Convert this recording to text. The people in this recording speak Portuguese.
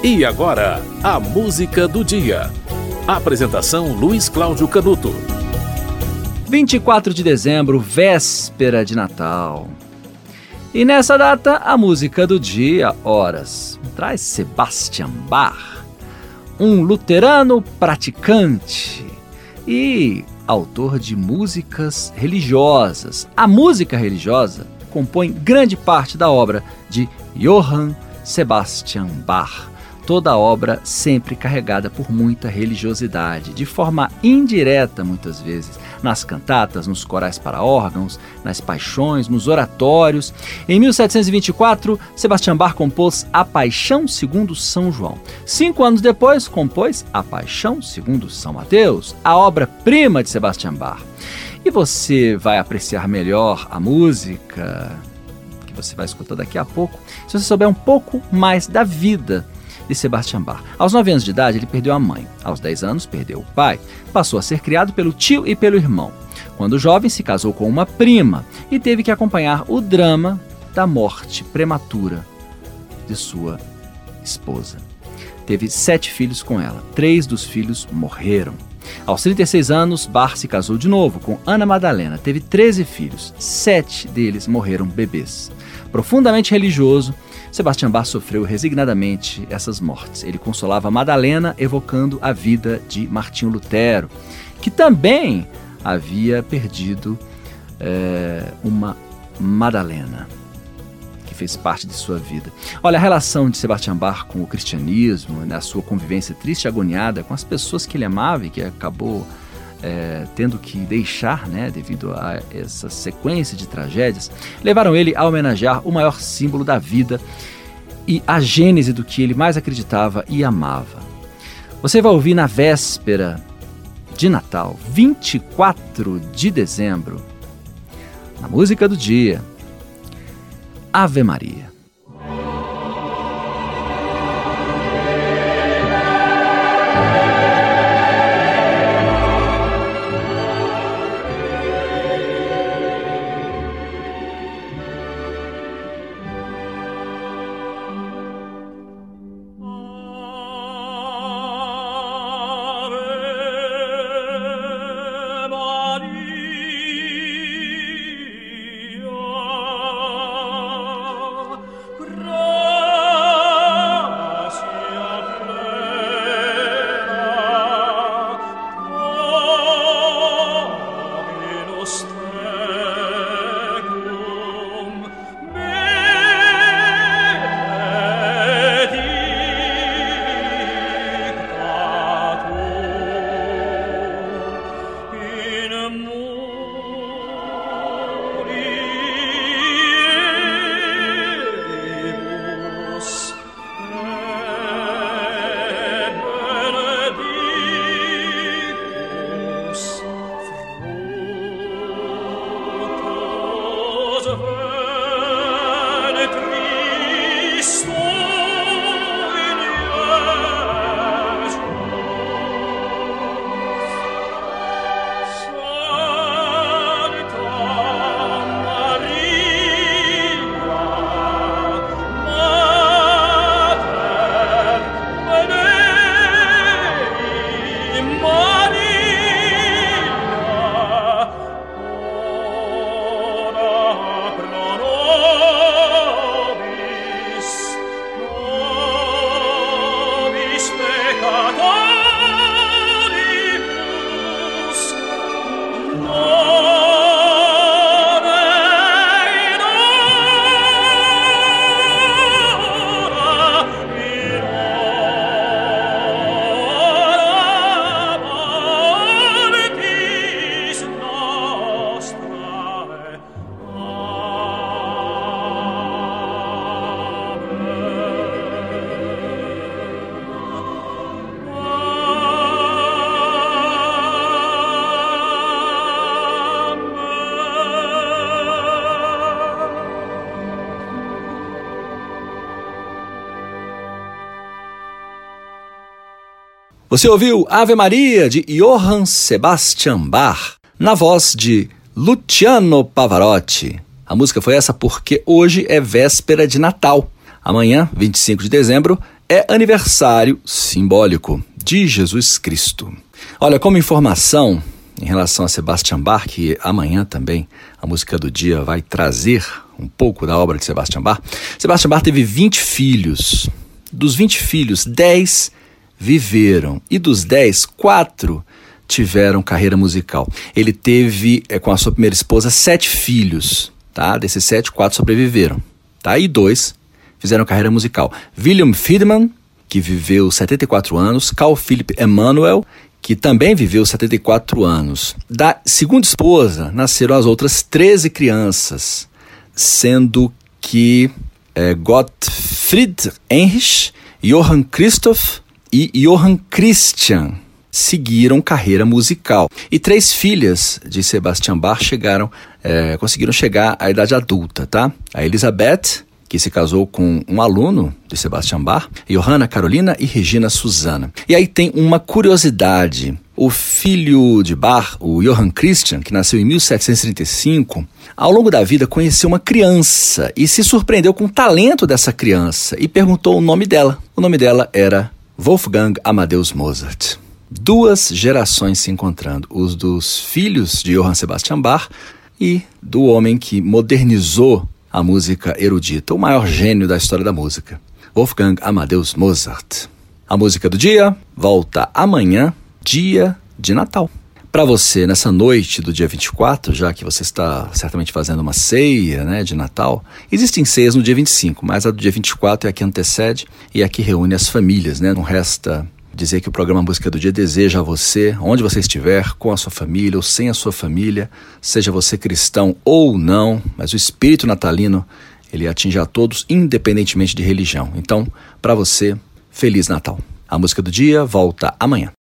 E agora, a música do dia. Apresentação Luiz Cláudio Canuto. 24 de dezembro, véspera de Natal. E nessa data, a música do dia, horas, traz Sebastian Bach, um luterano praticante e autor de músicas religiosas. A música religiosa compõe grande parte da obra de Johann Sebastian Bach toda a obra sempre carregada por muita religiosidade, de forma indireta muitas vezes, nas cantatas, nos corais para órgãos, nas paixões, nos oratórios. Em 1724, Sebastião Bach compôs A Paixão segundo São João. Cinco anos depois, compôs A Paixão segundo São Mateus, a obra-prima de Sebastião Bach. E você vai apreciar melhor a música que você vai escutar daqui a pouco, se você souber um pouco mais da vida de Sebastian Bach. Aos 9 anos de idade, ele perdeu a mãe. Aos 10 anos, perdeu o pai. Passou a ser criado pelo tio e pelo irmão. Quando jovem, se casou com uma prima e teve que acompanhar o drama da morte prematura de sua esposa. Teve sete filhos com ela. Três dos filhos morreram. Aos 36 anos, Bach se casou de novo com Ana Madalena. Teve 13 filhos. Sete deles morreram bebês. Profundamente religioso, Sebastião Bach sofreu resignadamente essas mortes. Ele consolava Madalena, evocando a vida de Martinho Lutero, que também havia perdido é, uma Madalena, que fez parte de sua vida. Olha, a relação de Sebastião Bach com o cristianismo, né, a sua convivência triste e agoniada com as pessoas que ele amava e que acabou é, tendo que deixar, né, devido a essa sequência de tragédias, levaram ele a homenagear o maior símbolo da vida e a gênese do que ele mais acreditava e amava. Você vai ouvir na véspera de Natal, 24 de dezembro, na música do dia, Ave Maria. Você ouviu Ave Maria de Johann Sebastian Bach, na voz de Luciano Pavarotti. A música foi essa porque hoje é véspera de Natal. Amanhã, 25 de dezembro, é aniversário simbólico de Jesus Cristo. Olha, como informação em relação a Sebastian Bach, que amanhã também a música do dia vai trazer um pouco da obra de Sebastian Bach. Sebastian Bach teve 20 filhos. Dos 20 filhos, 10 viveram. E dos 10, 4 tiveram carreira musical. Ele teve, é, com a sua primeira esposa, sete filhos. Tá? Desses sete, quatro sobreviveram. Tá? E dois fizeram carreira musical. William Friedman, que viveu 74 anos, Carl Philipp Emanuel, que também viveu 74 anos. Da segunda esposa nasceram as outras 13 crianças, sendo que é, Gottfried Heinrich, Johann Christoph e Johann Christian seguiram carreira musical. E três filhas de Sebastian Bach chegaram, é, conseguiram chegar à idade adulta, tá? A Elizabeth, que se casou com um aluno de Sebastian Bach, Johanna Carolina e Regina Susana. E aí tem uma curiosidade. O filho de Bach, o Johann Christian, que nasceu em 1735, ao longo da vida conheceu uma criança e se surpreendeu com o talento dessa criança e perguntou o nome dela. O nome dela era Wolfgang Amadeus Mozart. Duas gerações se encontrando, os dos filhos de Johann Sebastian Bach e do homem que modernizou a música erudita, o maior gênio da história da música, Wolfgang Amadeus Mozart. A música do dia volta amanhã, dia de Natal. Para você, nessa noite do dia 24, já que você está certamente fazendo uma ceia né, de Natal, existem ceias no dia 25, mas a do dia 24 é a que antecede e é a que reúne as famílias. Né? Não resta dizer que o programa Música do Dia deseja a você, onde você estiver, com a sua família ou sem a sua família, seja você cristão ou não, mas o espírito natalino, ele atinge a todos, independentemente de religião. Então, para você, Feliz Natal. A música do dia volta amanhã.